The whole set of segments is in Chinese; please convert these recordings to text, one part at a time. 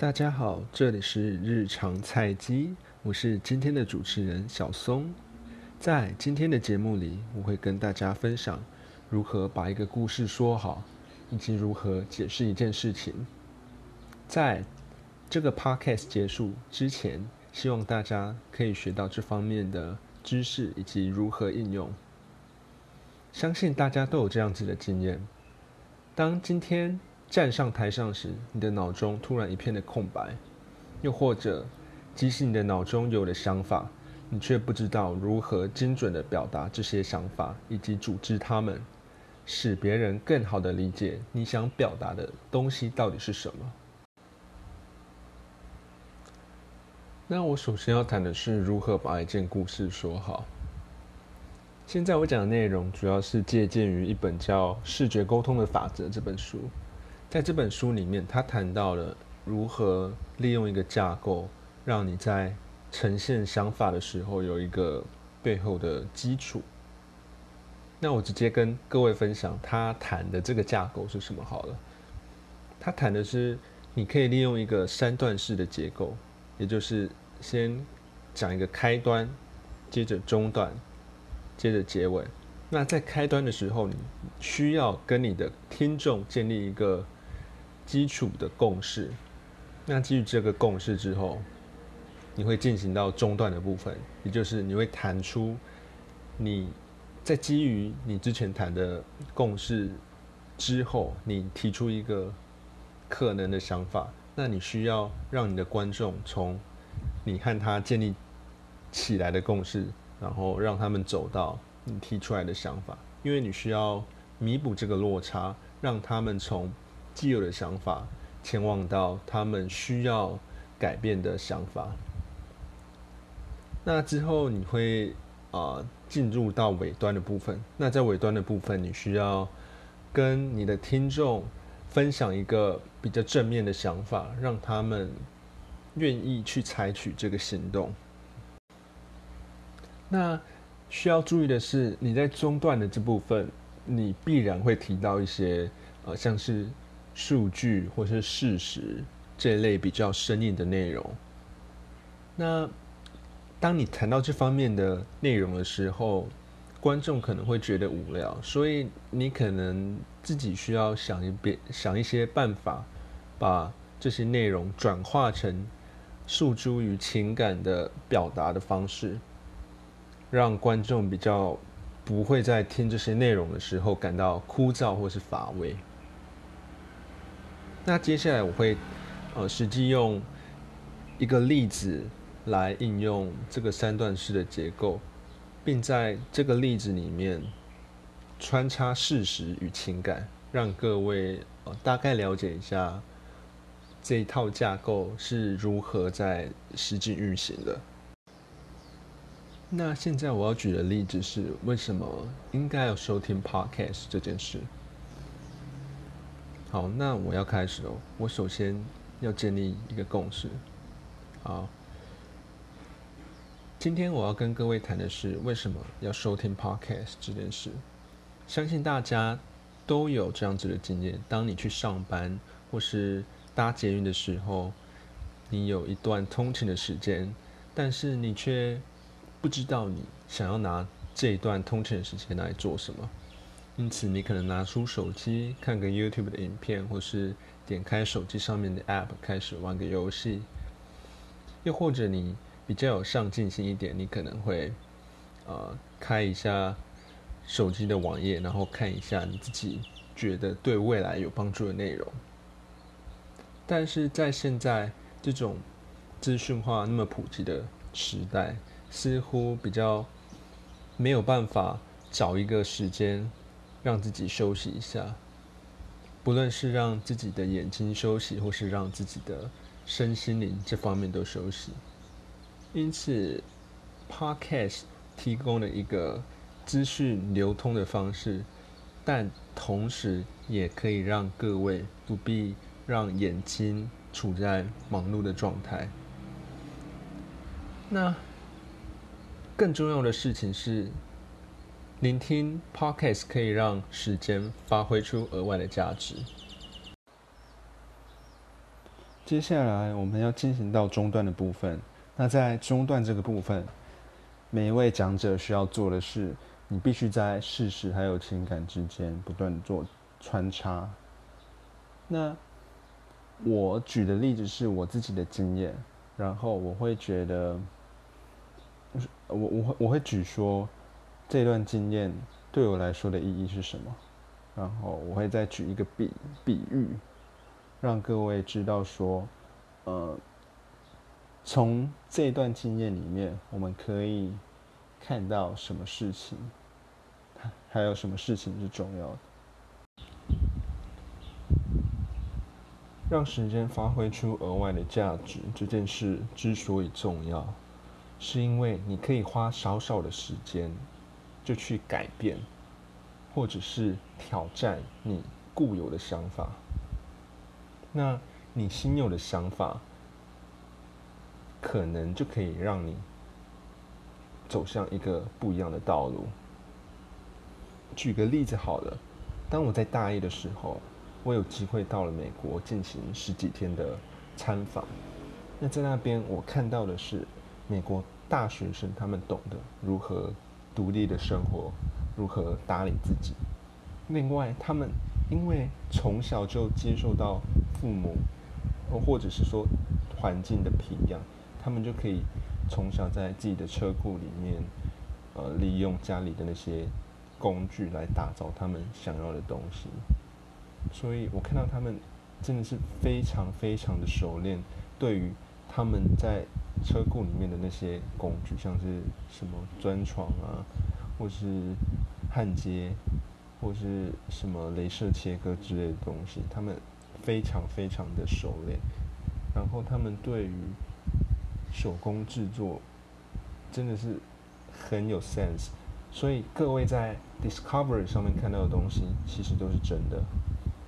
大家好，这里是日常菜鸡，我是今天的主持人小松。在今天的节目里，我会跟大家分享如何把一个故事说好，以及如何解释一件事情。在这个 podcast 结束之前，希望大家可以学到这方面的知识以及如何应用。相信大家都有这样子的经验，当今天站上台上时，你的脑中突然一片的空白，又或者，即使你的脑中有了想法，你却不知道如何精准地表达这些想法，以及组织它们，使别人更好地理解你想表达的东西到底是什么。那我首先要谈的是如何把一件故事说好。现在我讲的内容主要是借鉴于一本叫《视觉沟通的法则》这本书。在这本书里面，他谈到了如何利用一个架构，让你在呈现想法的时候有一个背后的基础。那我直接跟各位分享他谈的这个架构是什么好了。他谈的是你可以利用一个三段式的结构，也就是先讲一个开端，接着中段，接着结尾。那在开端的时候，你需要跟你的听众建立一个。基础的共识，那基于这个共识之后，你会进行到中段的部分，也就是你会谈出你在基于你之前谈的共识之后，你提出一个可能的想法，那你需要让你的观众从你和他建立起来的共识，然后让他们走到你提出来的想法，因为你需要弥补这个落差，让他们从。既有的想法，前往到他们需要改变的想法。那之后你会啊进入到尾端的部分。那在尾端的部分，你需要跟你的听众分享一个比较正面的想法，让他们愿意去采取这个行动。那需要注意的是，你在中段的这部分，你必然会提到一些呃，像是。数据或是事实这类比较生硬的内容。那当你谈到这方面的内容的时候，观众可能会觉得无聊，所以你可能自己需要想一遍，想一些办法，把这些内容转化成诉诸于情感的表达的方式，让观众比较不会在听这些内容的时候感到枯燥或是乏味。那接下来我会，呃，实际用一个例子来应用这个三段式的结构，并在这个例子里面穿插事实与情感，让各位呃大概了解一下这一套架构是如何在实际运行的。那现在我要举的例子是为什么应该要收听 Podcast 这件事。好，那我要开始了。我首先要建立一个共识。好，今天我要跟各位谈的是为什么要收听 Podcast 这件事。相信大家都有这样子的经验：当你去上班或是搭捷运的时候，你有一段通勤的时间，但是你却不知道你想要拿这一段通勤的时间来做什么。因此，你可能拿出手机看个 YouTube 的影片，或是点开手机上面的 App 开始玩个游戏。又或者你比较有上进心一点，你可能会呃开一下手机的网页，然后看一下你自己觉得对未来有帮助的内容。但是在现在这种资讯化那么普及的时代，似乎比较没有办法找一个时间。让自己休息一下，不论是让自己的眼睛休息，或是让自己的身心灵这方面都休息。因此，Podcast 提供了一个资讯流通的方式，但同时也可以让各位不必让眼睛处在忙碌的状态。那更重要的事情是。聆听 Podcast 可以让时间发挥出额外的价值。接下来我们要进行到中段的部分。那在中段这个部分，每一位讲者需要做的是，你必须在事实还有情感之间不断做穿插。那我举的例子是我自己的经验，然后我会觉得，我我会我会举说这段经验对我来说的意义是什么，然后我会再举一个比比喻，让各位知道说，呃，从这段经验里面我们可以看到什么事情，还有什么事情是重要的。让时间发挥出额外的价值这件事之所以重要，是因为你可以花少少的时间，就去改变，或者是挑战你固有的想法。那你新有的想法，可能就可以让你走向一个不一样的道路。举个例子好了，当我在大一的时候。我有机会到了美国进行十几天的参访，那在那边我看到的是美国大学生他们懂得如何独立的生活，如何打理自己。另外，他们因为从小就接受到父母，或者是说环境的培养，他们就可以从小在自己的车库里面，呃，利用家里的那些工具来打造他们想要的东西。所以我看到他们真的是非常非常的熟练，对于他们在车库里面的那些工具，像是什么钻床啊，或是焊接，或是什么镭射切割之类的东西，他们非常非常的熟练。然后他们对于手工制作真的是很有 sense。所以各位在 Discovery 上面看到的东西，其实都是真的。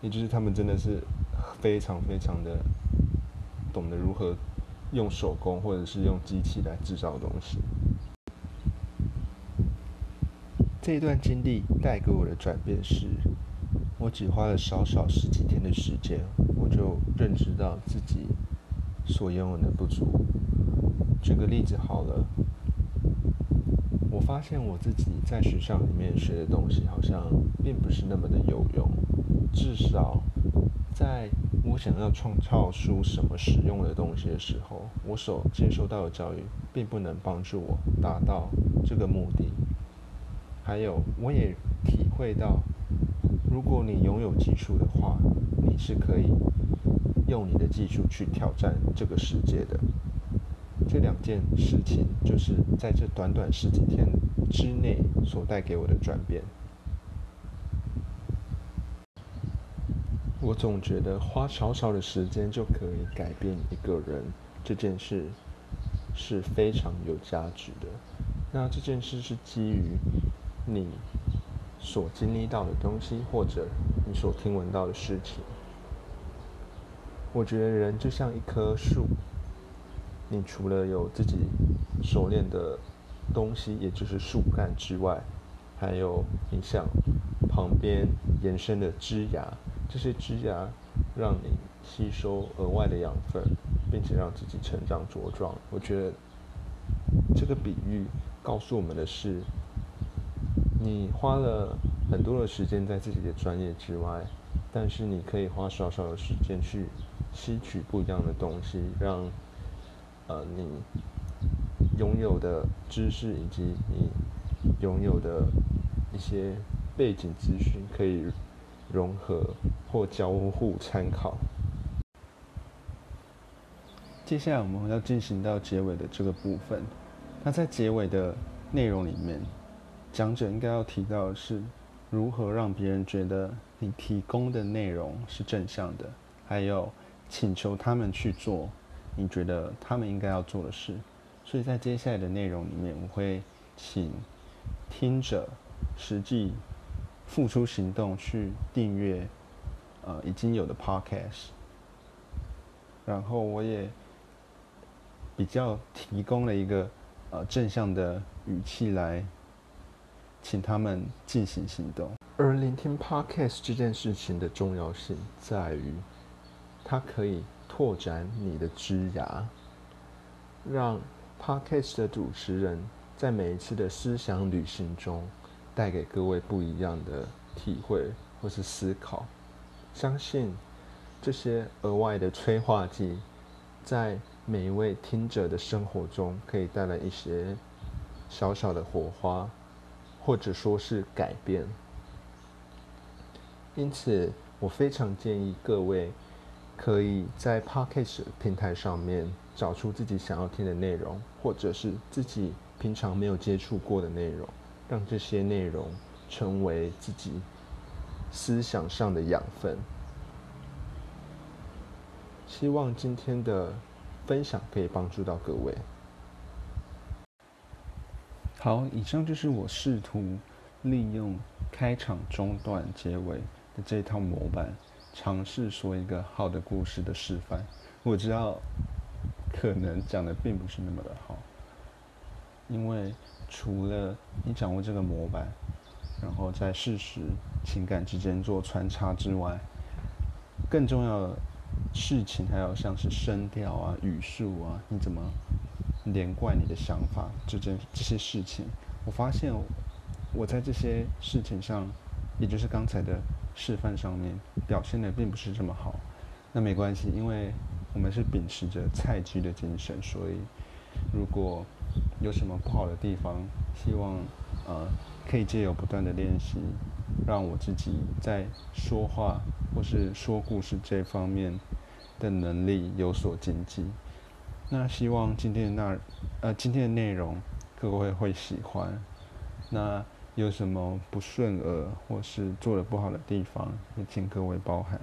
也就是他们真的是非常非常的懂得如何用手工或者是用机器来制造东西。这段经历带给我的转变是，我只花了少少十几天的时间，我就认知到自己所拥有的不足。举个例子好了。我发现我自己在学校里面学的东西好像并不是那么的有用，至少在我想要创造出什么实用的东西的时候，我所接受到的教育并不能帮助我达到这个目的。还有，我也体会到，如果你拥有技术的话，你是可以用你的技术去挑战这个世界的。这两件事情，就是在这短短十几天之内所带给我的转变。我总觉得花少少的时间就可以改变一个人，这件事是非常有价值的。那这件事是基于你所经历到的东西，或者你所听闻到的事情。我觉得人就像一棵树。你除了有自己熟练的东西，也就是树干之外，还有你像旁边延伸的枝芽，这些枝芽让你吸收额外的养分，并且让自己成长茁壮。我觉得这个比喻告诉我们的是，你花了很多的时间在自己的专业之外，但是你可以花少少的时间去吸取不一样的东西，让。呃，你拥有的知识以及你拥有的一些背景资讯可以融合或交互参考。接下来我们要进行到结尾的这个部分。那在结尾的内容里面，讲者应该要提到的是如何让别人觉得你提供的内容是正向的，还有请求他们去做。你觉得他们应该要做的事，所以在接下来的内容里面，我会请听者实际付出行动去订阅呃已经有的 podcast，然后我也比较提供了一个呃正向的语气来请他们进行行动。而聆听 podcast 这件事情的重要性在于，它可以拓展你的枝芽，让 Podcast 的主持人在每一次的思想旅行中，带给各位不一样的体会或是思考。相信这些额外的催化剂，在每一位听者的生活中，可以带来一些小小的火花，或者说是改变。因此，我非常建议各位可以在 Podcast 平台上面找出自己想要听的内容，或者是自己平常没有接触过的内容，让这些内容成为自己思想上的养分。希望今天的分享可以帮助到各位。好，以上就是我试图利用开场、中段、结尾的这套模板，尝试说一个好的故事的示范。我知道可能讲的并不是那么的好，因为除了你掌握这个模板，然后在事实、情感之间做穿插之外，更重要的事情还有像是声调啊、语速啊，你怎么连贯你的想法？这件这些事情，我发现我在这些事情上，也就是刚才的示范上面表现的并不是这么好。那没关系，因为我们是秉持着菜鸡的精神，所以如果有什么不好的地方，希望呃可以借由不断的练习，让我自己在说话或是说故事这方面的能力有所精进。那希望今天的那呃今天的内容各位会喜欢。那有什么不顺耳或是做的不好的地方，也请各位包涵。